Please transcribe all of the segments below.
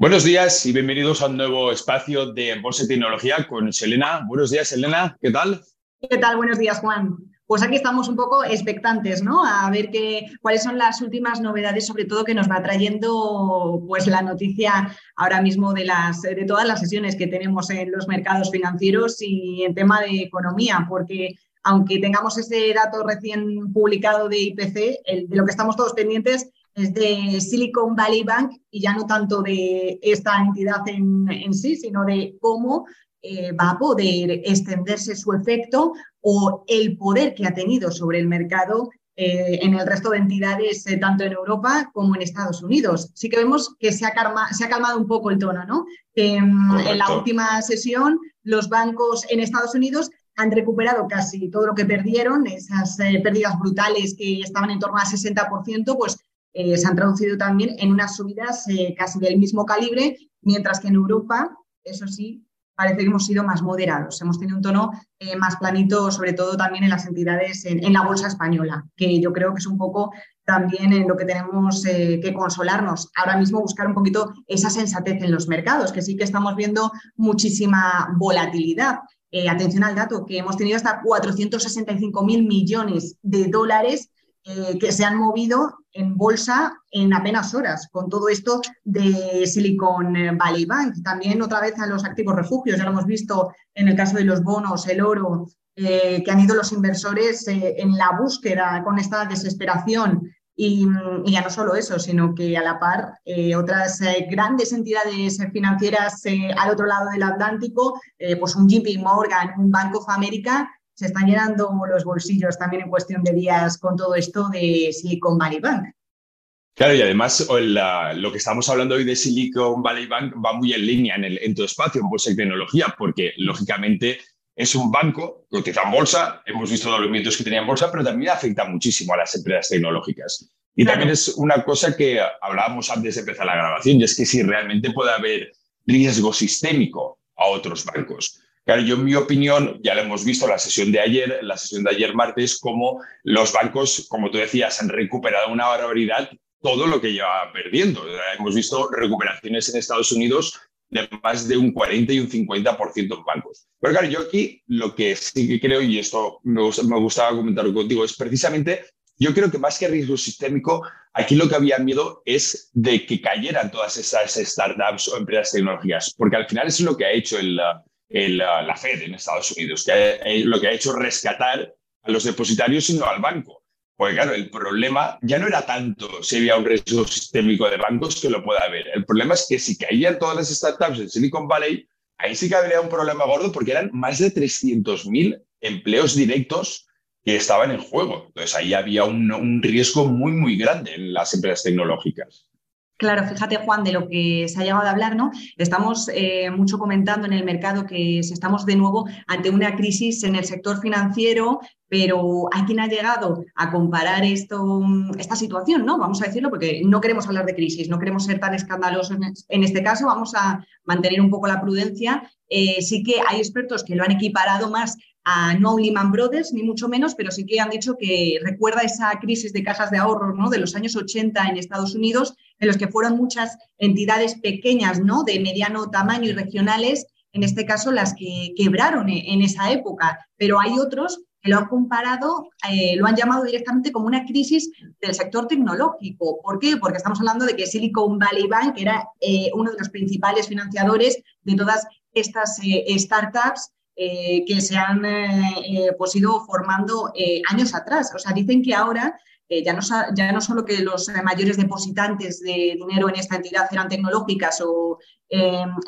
Buenos días y bienvenidos a un nuevo espacio de Bolsa y Tecnología con Selena. Buenos días, Selena, ¿qué tal? ¿Qué tal? Buenos días, Juan. Pues aquí estamos un poco expectantes, ¿no? A ver qué, cuáles son las últimas novedades, sobre todo que nos va trayendo pues, la noticia ahora mismo de, las, de todas las sesiones que tenemos en los mercados financieros y en tema de economía, porque aunque tengamos ese dato recién publicado de IPC, de lo que estamos todos pendientes es de Silicon Valley Bank y ya no tanto de esta entidad en, sí, sino de cómo eh, va a poder extenderse su efecto o el poder que ha tenido sobre el mercado eh, en el resto de entidades, eh, tanto en Europa como en Estados Unidos. Sí que vemos que se ha, se ha calmado un poco el tono, ¿no? Mm, en la última sesión, los bancos en Estados Unidos han recuperado casi todo lo que perdieron, esas pérdidas brutales que estaban en torno al 60%, pues eh, se han traducido también en unas subidas eh, casi del mismo calibre, mientras que en Europa, eso sí, parece que hemos sido más moderados. Hemos tenido un tono eh, más planito, sobre todo también en las entidades, en, la bolsa española, que yo creo que es un poco también en lo que tenemos que consolarnos. Ahora mismo buscar un poquito esa sensatez en los mercados, que sí que estamos viendo muchísima volatilidad. atención al dato, que hemos tenido hasta 465 mil millones de dólares eh, que se han movido en bolsa en apenas horas, con todo esto de Silicon Valley Bank. También otra vez a los activos refugios, ya lo hemos visto en el caso de los bonos, el oro, eh, que han ido los inversores eh, en la búsqueda con esta desesperación. Y, ya no solo eso, sino que a la par otras grandes entidades financieras al otro lado del Atlántico, pues un JP Morgan, un Bank of America, se están llenando los bolsillos también en cuestión de días con todo esto de Silicon Valley Bank. Claro, y además lo que estamos hablando hoy de Silicon Valley Bank va muy en línea en, el, en tu espacio, en bolsa y tecnología, porque lógicamente es un banco que cotiza en bolsa, hemos visto los movimientos que tenía en bolsa, pero también afecta muchísimo a las empresas tecnológicas. Y también es una cosa que hablábamos antes de empezar la grabación, y es que si realmente puede haber riesgo sistémico a otros bancos. Claro, yo en mi opinión, ya lo hemos visto en la sesión de ayer, la sesión de ayer martes, como los bancos, como tú decías, han recuperado una barbaridad todo lo que lleva perdiendo. Hemos visto recuperaciones en Estados Unidos de más de un 40 y un 50% en bancos. Pero claro, yo aquí lo que sí que creo, y esto me, me gustaba comentar contigo, es precisamente, yo creo que más que riesgo sistémico, aquí lo que había miedo es de que cayeran todas esas startups o empresas tecnológicas, porque al final es lo que ha hecho el, la Fed en Estados Unidos, que lo que ha hecho rescatar a los depositarios sino al banco. Porque claro, el problema ya no era tanto si había un riesgo sistémico de bancos que lo pueda haber. El problema es que si caían todas las startups en Silicon Valley, ahí sí que habría un problema gordo porque eran más de 300.000 empleos directos que estaban en juego. Entonces ahí había un, un riesgo muy, muy grande en las empresas tecnológicas. Claro, fíjate Juan, de lo que se ha llegado a hablar, ¿no? Estamos eh, mucho comentando en el mercado que estamos de nuevo ante una crisis en el sector financiero, pero hay quien ha llegado a comparar esto, esta situación, ¿no? Vamos a decirlo, porque no queremos hablar de crisis, no queremos ser tan escandalosos en este caso, vamos a mantener un poco la prudencia. Eh, sí que hay expertos que lo han equiparado más a no Lehman Brothers, ni mucho menos, pero sí que han dicho que recuerda esa crisis de cajas de ahorros ¿no? de los años 80 en Estados Unidos, en los que fueron muchas entidades pequeñas, ¿no? de mediano tamaño y regionales, en este caso las que quebraron en esa época, pero hay otros que lo han comparado, eh, lo han llamado directamente como una crisis del sector tecnológico. ¿Por qué? Porque estamos hablando de que Silicon Valley Bank era eh, uno de los principales financiadores de todas estas eh, startups eh, que se han eh, eh, pues ido formando años atrás. O sea, dicen que ahora ya, no, ya no solo que los mayores depositantes de dinero en esta entidad eran tecnológicas o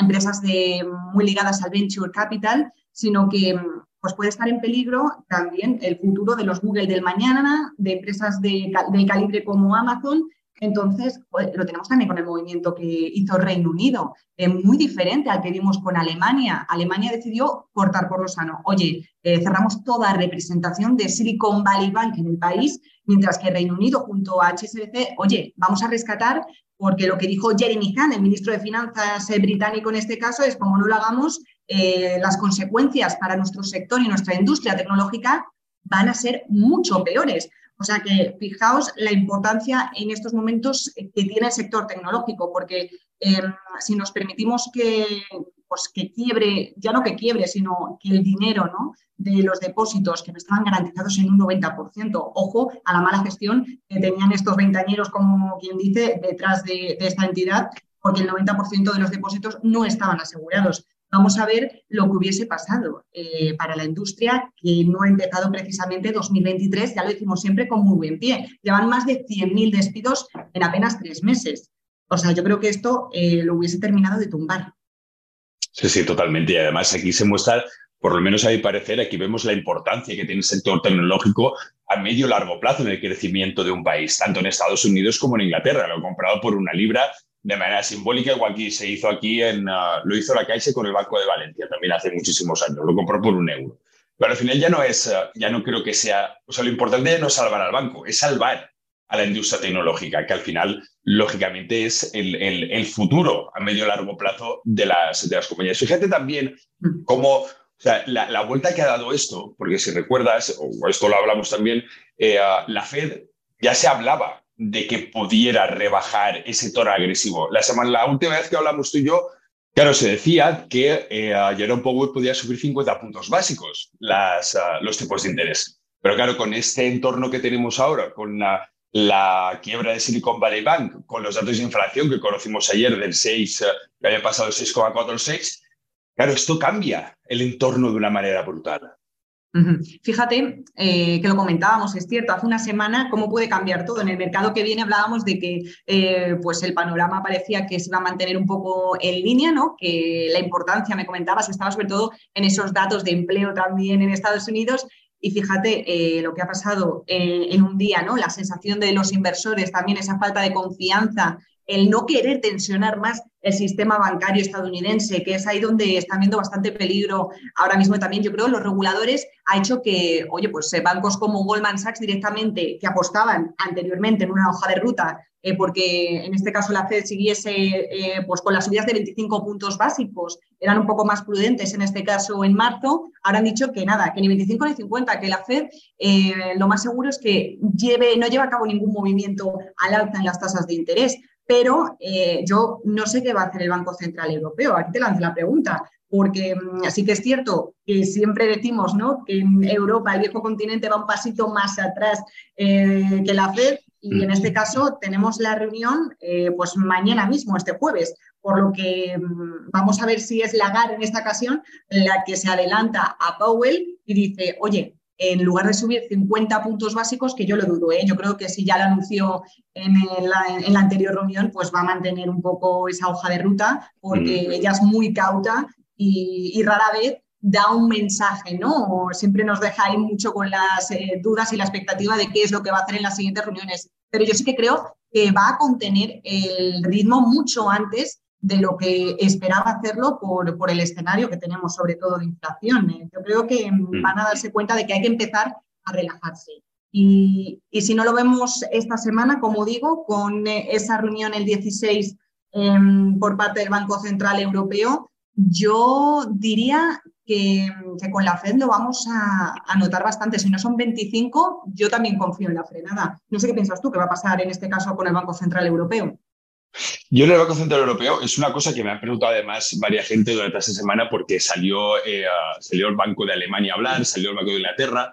empresas de, muy ligadas al venture capital, sino que pues puede estar en peligro también el futuro de los Google del mañana, de empresas de, del calibre como Amazon, entonces, pues, lo tenemos también con el movimiento que hizo Reino Unido, muy diferente al que vimos con Alemania. Alemania decidió cortar por lo sano. Oye, eh, cerramos toda representación de Silicon Valley Bank en el país, mientras que Reino Unido junto a HSBC, oye, vamos a rescatar, porque lo que dijo Jeremy Hunt, el ministro de Finanzas eh, británico en este caso, es como no lo hagamos, eh, las consecuencias para nuestro sector y nuestra industria tecnológica van a ser mucho peores O sea que fijaos la importancia en estos momentos que tiene el sector tecnológico, porque em, si nos permitimos que, pues, que quiebre, ya no que quiebre, sino que el dinero ¿no? de los depósitos que no estaban garantizados en un 90%, ojo a la mala gestión que tenían estos ventañeros, como quien dice, detrás de, de esta entidad, porque el 90% de los depósitos no estaban asegurados vamos a ver lo que hubiese pasado eh, para la industria, que no ha empezado precisamente 2023, ya lo decimos siempre, con muy buen pie. Llevan más de 100.000 despidos en apenas tres meses. O sea, yo creo que esto eh, lo hubiese terminado de tumbar. Sí, sí, totalmente. Y además aquí se muestra, por lo menos a mi parecer, aquí vemos la importancia que tiene el sector tecnológico a medio largo plazo en el crecimiento de un país, tanto en Estados Unidos como en Inglaterra. Lo he comprado por una libra de manera simbólica, igual que se hizo aquí en, uh, lo hizo la Caixa con el Banco de Valencia, también hace muchísimos años, lo compró por un euro. Pero al final ya no es, uh, ya no creo que sea, o sea, lo importante no es salvar al banco, es salvar a la industria tecnológica, que al final, lógicamente, es el, el, futuro a medio y largo plazo de las, de las compañías. Fíjate también cómo o sea, la, la, vuelta que ha dado esto, porque si recuerdas, o esto lo hablamos también, eh, uh, la Fed ya se hablaba de que pudiera rebajar ese tono agresivo. La, semana, la última vez que hablamos tú y yo, claro, se decía que eh, Jerome Powell podía subir 50 puntos básicos las, uh, los tipos de interés. Pero claro, con este entorno que tenemos ahora, con la, quiebra de Silicon Valley Bank, con los datos de inflación que conocimos ayer del 6, uh, que había pasado el 6,46, claro, esto cambia el entorno de una manera brutal. Fíjate eh, que lo comentábamos, es cierto, hace una semana cómo puede cambiar todo. En el mercado que viene hablábamos de que eh, pues el panorama parecía que se iba a mantener un poco en línea, ¿no? que la importancia, me comentabas, estaba sobre todo en esos datos de empleo también en Estados Unidos. Y fíjate eh, lo que ha pasado en un día, ¿no? La sensación de los inversores, también esa falta de confianza el no querer tensionar más el sistema bancario estadounidense, que es ahí donde están viendo bastante peligro ahora mismo también, yo creo, los reguladores, ha hecho que, oye, pues eh, bancos como Goldman Sachs directamente, que apostaban anteriormente en una hoja de ruta, eh, porque en este caso la Fed siguiese eh, pues con las subidas de 25 puntos básicos, eran un poco más prudentes en este caso en marzo, ahora han dicho que nada, que ni 25 ni 50, que la Fed lo más seguro es que lleve, no lleva a cabo ningún movimiento al alza en las tasas de interés pero eh, yo no sé qué va a hacer el Banco Central Europeo. Aquí te lanzo la pregunta, porque mm, sí que es cierto que siempre decimos ¿no? que en Europa, el viejo continente, va un pasito más atrás eh, que la FED, y en este caso tenemos la reunión eh, pues mañana mismo, este jueves, por lo que mm, vamos a ver si es Lagarde en esta ocasión la que se adelanta a Powell y dice, oye, en lugar de subir 50 puntos básicos, que yo lo dudo, ¿eh? yo creo que si ya lo anunció en, la anterior reunión, pues va a mantener un poco esa hoja de ruta, porque mm. ella es muy cauta y, rara vez da un mensaje, ¿no? Siempre nos deja ahí mucho con las eh, dudas y la expectativa de qué es lo que va a hacer en las siguientes reuniones. Pero yo sí que creo que va a contener el ritmo mucho antes de lo que esperaba hacerlo por, por, el escenario que tenemos, sobre todo de inflación. ¿eh? Yo creo que mm. van a darse cuenta de que hay que empezar a relajarse. Y, y si no lo vemos esta semana, como digo, con eh, esa reunión el 16 em, por parte del Banco Central Europeo, yo diría que, que, con la Fed lo vamos a, a, notar bastante. Si no son 25, yo también confío en la frenada. No sé qué piensas tú que va a pasar en este caso con el Banco Central Europeo. Yo en el Banco Central Europeo es una cosa que me han preguntado además varias gente durante esta semana porque salió, eh, salió el Banco de Alemania a hablar, salió el Banco de Inglaterra,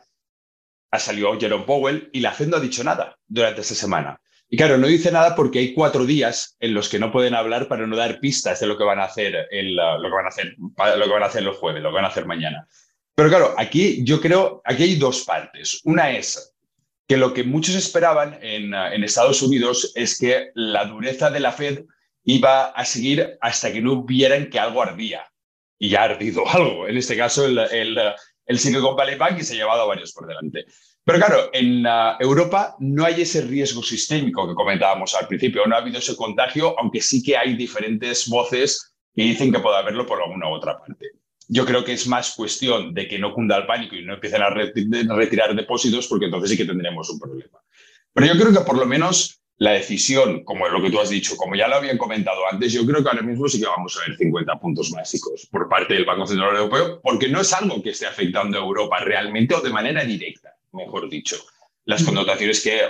ha salido Jerome Powell y la Fed no ha dicho nada durante esta semana. Y claro, no dice nada porque hay cuatro días en los que no pueden hablar para no dar pistas de lo que van a hacer, el, lo, que van a hacer lo que van a hacer los jueves, lo que van a hacer mañana. Pero claro, aquí yo creo, aquí hay dos partes. Una es que lo que muchos esperaban en, Estados Unidos es que la dureza de la Fed iba a seguir hasta que no vieran que algo ardía. Y ya ha ardido algo. En este caso, el, el, el Silicon Valley Bank y se ha llevado varios por delante. Pero claro, en uh, Europa no hay ese riesgo sistémico que comentábamos al principio. No ha habido ese contagio, aunque sí que hay diferentes voces que dicen que puede haberlo por alguna otra parte. Yo creo que es más cuestión de que no cunda el pánico y no empiecen a retirar depósitos, porque entonces sí que tendremos un problema. Pero yo creo que por lo menos la decisión, como lo que tú has dicho, como ya lo habían comentado antes, yo creo que ahora mismo sí que vamos a ver 50 puntos básicos por parte del Banco Central Europeo, porque no es algo que esté afectando a Europa realmente o de manera directa, mejor dicho. las connotaciones que,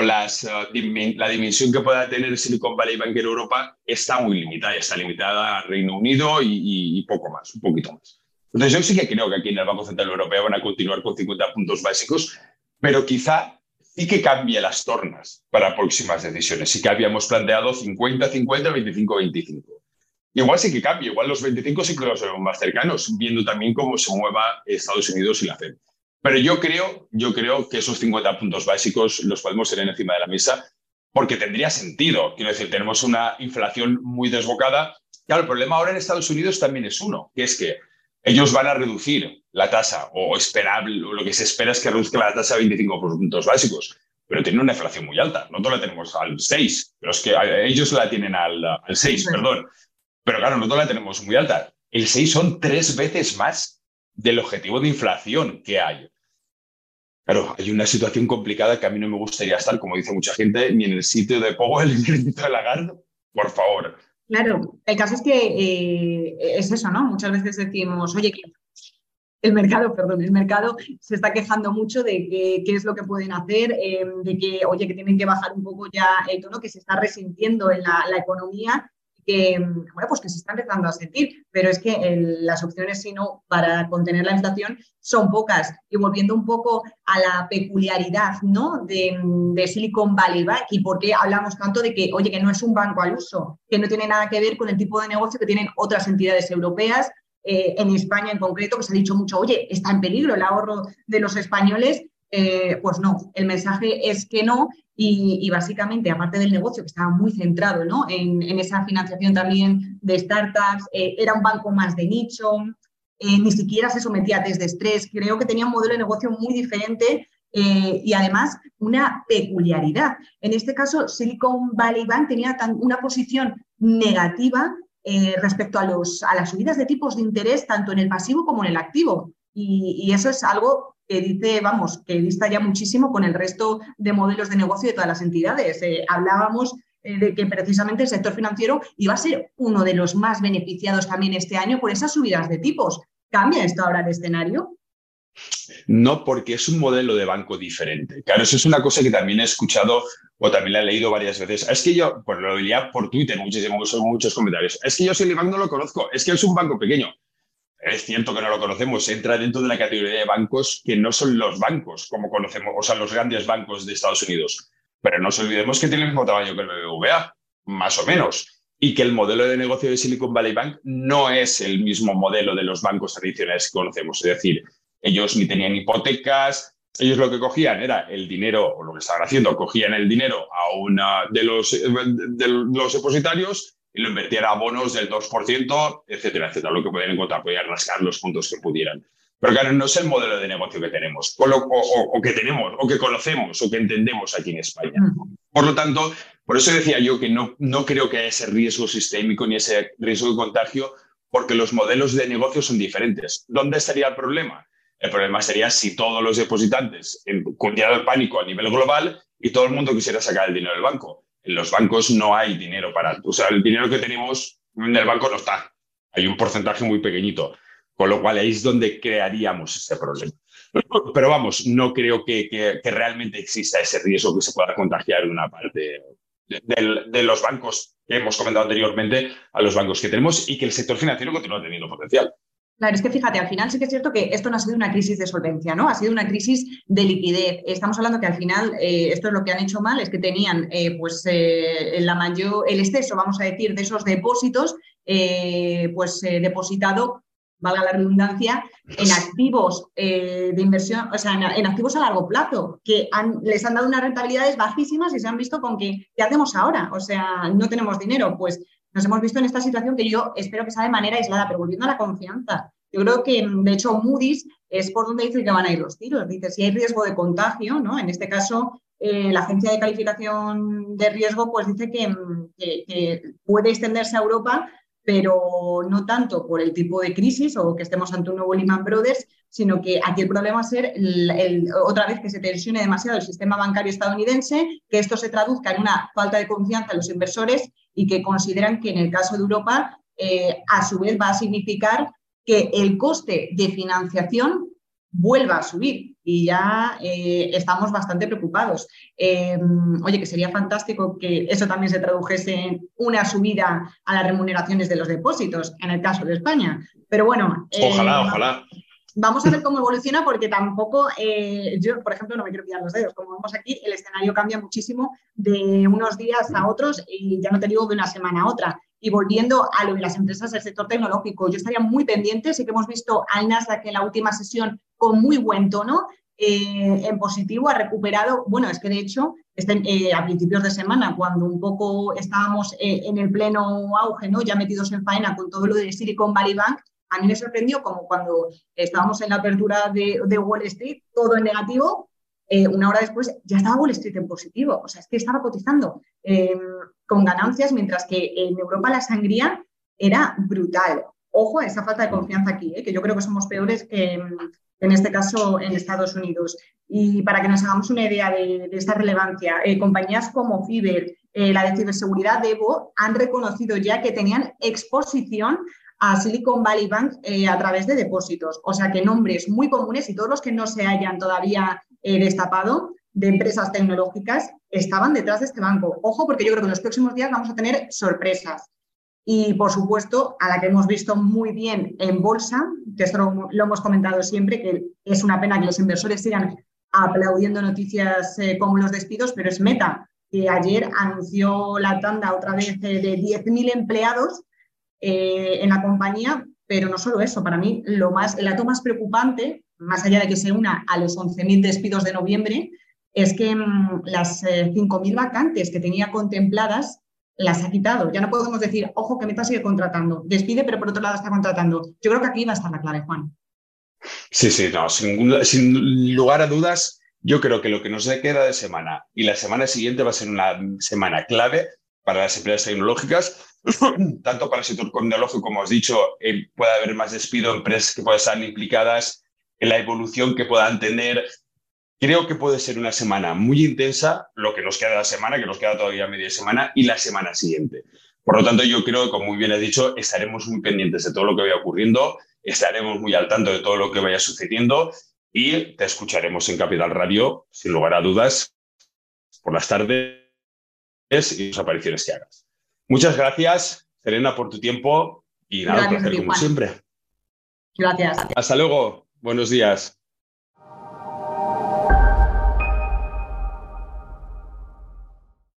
las, eh, la dimensión que pueda tener Silicon Valley Bank en Europa está muy limitada, está limitada a Reino Unido y, y, poco más, un poquito más. Entonces yo sí que creo que aquí en el Banco Central Europeo van a continuar con 50 puntos básicos, pero quizá sí que cambie las tornas para próximas decisiones. Sí que habíamos planteado 50, 50, 25, 25. Igual sí que cambie, igual los 25 sí que los vemos más cercanos, viendo también cómo se mueva Estados Unidos y la FED. Pero yo creo, yo creo que esos 50 puntos básicos los podemos tener encima de la mesa porque tendría sentido. Quiero decir, tenemos una inflación muy desbocada. Claro, el problema ahora en Estados Unidos también es uno, que es que ellos van a reducir la tasa o esperar, lo que se espera es que reduzca la tasa a 25 puntos básicos, pero tienen una inflación muy alta. Nosotros la tenemos al 6, pero es que ellos la tienen al, al 6, perdón. Pero claro, nosotros la tenemos muy alta. El 6 son tres veces más del objetivo de inflación que hay. Claro, hay una situación complicada que a mí no me gustaría estar, como dice mucha gente, ni en el sitio de Powell ni en el sitio de Lagarde. Por favor. Claro, el caso es que eh, es eso, ¿no? Muchas veces decimos, oye, el mercado, perdón, el mercado se está quejando mucho de qué es lo que pueden hacer, eh, de que, oye, que tienen que bajar un poco ya el tono, que se está resintiendo en la economía que, bueno, pues que se está empezando a sentir, pero es que las opciones, si no, para contener la inflación son pocas. Y volviendo un poco a la peculiaridad, ¿no? De, Silicon Valley Bank y por qué hablamos tanto de que, oye, que no es un banco al uso, que no tiene nada que ver con el tipo de negocio que tienen otras entidades europeas, eh, en España en concreto, que se ha dicho mucho, oye, está en peligro el ahorro de los españoles. Eh, pues no, el mensaje es que no y, básicamente, aparte del negocio que estaba muy centrado ¿no? en, esa financiación también de startups, eh, era un banco más de nicho, eh, ni siquiera se sometía a test de estrés. Creo que tenía un modelo de negocio muy diferente y además una peculiaridad. En este caso, Silicon Valley Bank tenía una posición negativa respecto a, los, a las subidas de tipos de interés tanto en el pasivo como en el activo. y eso es algo que dice, vamos, que dista ya muchísimo con el resto de modelos de negocio de todas las entidades. Eh, hablábamos eh, de que precisamente el sector financiero iba a ser uno de los más beneficiados también este año por esas subidas de tipos. ¿Cambia esto ahora el escenario? No, porque es un modelo de banco diferente. Claro, eso es una cosa que también he escuchado o también la he leído varias veces. Es que yo, pues lo leía por Twitter, muchísimos, muchos comentarios. Es que yo Bank no lo conozco, es que es un banco pequeño es cierto que no lo conocemos, entra dentro de la categoría de bancos que no son los bancos como conocemos, o sea, los grandes bancos de Estados Unidos. Pero no nos olvidemos que tiene el mismo tamaño que el BBVA, más o menos, y que el modelo de negocio de Silicon Valley Bank no es el mismo modelo de los bancos tradicionales que conocemos. Es decir, ellos ni tenían hipotecas, ellos lo que cogían era el dinero, o lo que estaban haciendo, cogían el dinero a una de los, de los depositarios y lo invertían a bonos del 2%, etcétera, etcétera, lo que podían encontrar, podían rascar los puntos que pudieran. Pero claro, no es el modelo de negocio que tenemos, o, que tenemos, o que conocemos, o que entendemos aquí en España. Por lo tanto, por eso decía yo que no, no creo que haya ese riesgo sistémico ni ese riesgo de contagio, porque los modelos de negocio son diferentes. ¿Dónde estaría el problema? El problema sería si todos los depositantes cundieran el pánico a nivel global y todo el mundo quisiera sacar el dinero del banco en los bancos no hay dinero para... O sea, el dinero que tenemos en el banco no está. Hay un porcentaje muy pequeñito. Con lo cual ahí es donde crearíamos ese problema. Pero vamos, no creo que, realmente exista ese riesgo que se pueda contagiar una parte de, de, los bancos que hemos comentado anteriormente a los bancos que tenemos y que el sector financiero continúa teniendo potencial. Claro, es que fíjate, al final sí que es cierto que esto no ha sido una crisis de solvencia, ¿no? Ha sido una crisis de liquidez. Estamos hablando que al final eh, esto es lo que han hecho mal, es que tenían eh, pues eh, la el exceso, vamos a decir, de esos depósitos, pues depositado, valga la redundancia, en activos de inversión, o sea, en, activos a largo plazo, que les han dado unas rentabilidades bajísimas y se han visto con que, ¿qué hacemos ahora? O sea, no tenemos dinero, pues nos hemos visto en esta situación que yo espero que sea de manera aislada, pero volviendo a la confianza. Yo creo que, de hecho, Moody's es por donde dice que van a ir los tiros. Dice, si hay riesgo de contagio, ¿no? En este caso, eh, la agencia de calificación de riesgo pues dice que, que, puede extenderse a Europa, pero no tanto por el tipo de crisis o que estemos ante un nuevo Lehman Brothers, sino que aquí el problema va a ser otra vez que se tensione demasiado el sistema bancario estadounidense, que esto se traduzca en una falta de confianza en los inversores y que consideran que en el caso de Europa, eh, a su vez, va a significar que el coste de financiación vuelva a subir y ya eh, estamos bastante preocupados. Em, oye, que sería fantástico que eso también se tradujese en una subida a las remuneraciones de los depósitos, en el caso de España. Pero bueno. Ojalá, ojalá. Vamos a ver cómo evoluciona porque tampoco, eh, yo por ejemplo no me quiero pillar los dedos, como vemos aquí el escenario cambia muchísimo de unos días a otros y ya no te digo de una semana a otra. Y volviendo a lo de las empresas del sector tecnológico, yo estaría muy pendiente, sí que hemos visto al Nasdaq en la última sesión con muy buen tono, eh, en positivo, ha recuperado, bueno, es que de hecho, este, eh, a principios de semana, cuando un poco estábamos en el pleno auge, ¿no? ya metidos en faena con todo lo de Silicon Valley Bank, a mí me sorprendió como cuando estábamos en la apertura de, Wall Street, todo en negativo, eh, una hora después ya estaba Wall Street en positivo. O sea, es que estaba cotizando em, con ganancias, mientras que en Europa la sangría era brutal. Ojo a esa falta de confianza aquí, eh, que yo creo que somos peores que en este caso en Estados Unidos. Y para que nos hagamos una idea de, esta relevancia, eh, compañías como Fiber, la de ciberseguridad Evo, han reconocido ya que tenían exposición a Silicon Valley Bank eh, a través de depósitos. O sea que nombres muy comunes y todos los que no se hayan todavía eh, destapado de empresas tecnológicas estaban detrás de este banco. Ojo, porque yo creo que en los próximos días vamos a tener sorpresas. Y por supuesto, a la que hemos visto muy bien en bolsa, que esto lo, hemos comentado siempre, que es una pena que los inversores sigan aplaudiendo noticias eh, como los despidos, pero es Meta, que ayer anunció la tanda otra vez de 10.000 empleados eh, en la compañía, pero no solo eso, para mí lo más, el dato más preocupante, más allá de que se una a los 11.000 despidos de noviembre, es que mm, las 5.000 eh, vacantes que tenía contempladas las ha quitado. Ya no podemos decir, ojo, que Meta sigue contratando, despide, pero por otro lado está contratando. Yo creo que aquí va a estar la clave, Juan. Sí, sí, no, sin, sin lugar a dudas, yo creo que lo que nos queda de semana y la semana siguiente va a ser una semana clave para las empresas tecnológicas tanto para el sector tecnológico, como has dicho, eh, puede haber más despido, empresas que puedan estar implicadas en la evolución que puedan tener. Creo que puede ser una semana muy intensa, lo que nos queda la semana, que nos queda todavía media semana, y la semana siguiente. Por lo tanto, yo creo como muy bien has dicho, estaremos muy pendientes de todo lo que vaya ocurriendo, estaremos muy al tanto de todo lo que vaya sucediendo y te escucharemos en Capital Radio, sin lugar a dudas, por las tardes y las apariciones que hagas. Muchas gracias, Serena, por tu tiempo y nada, un placer como siempre. Gracias. Hasta luego. Buenos días.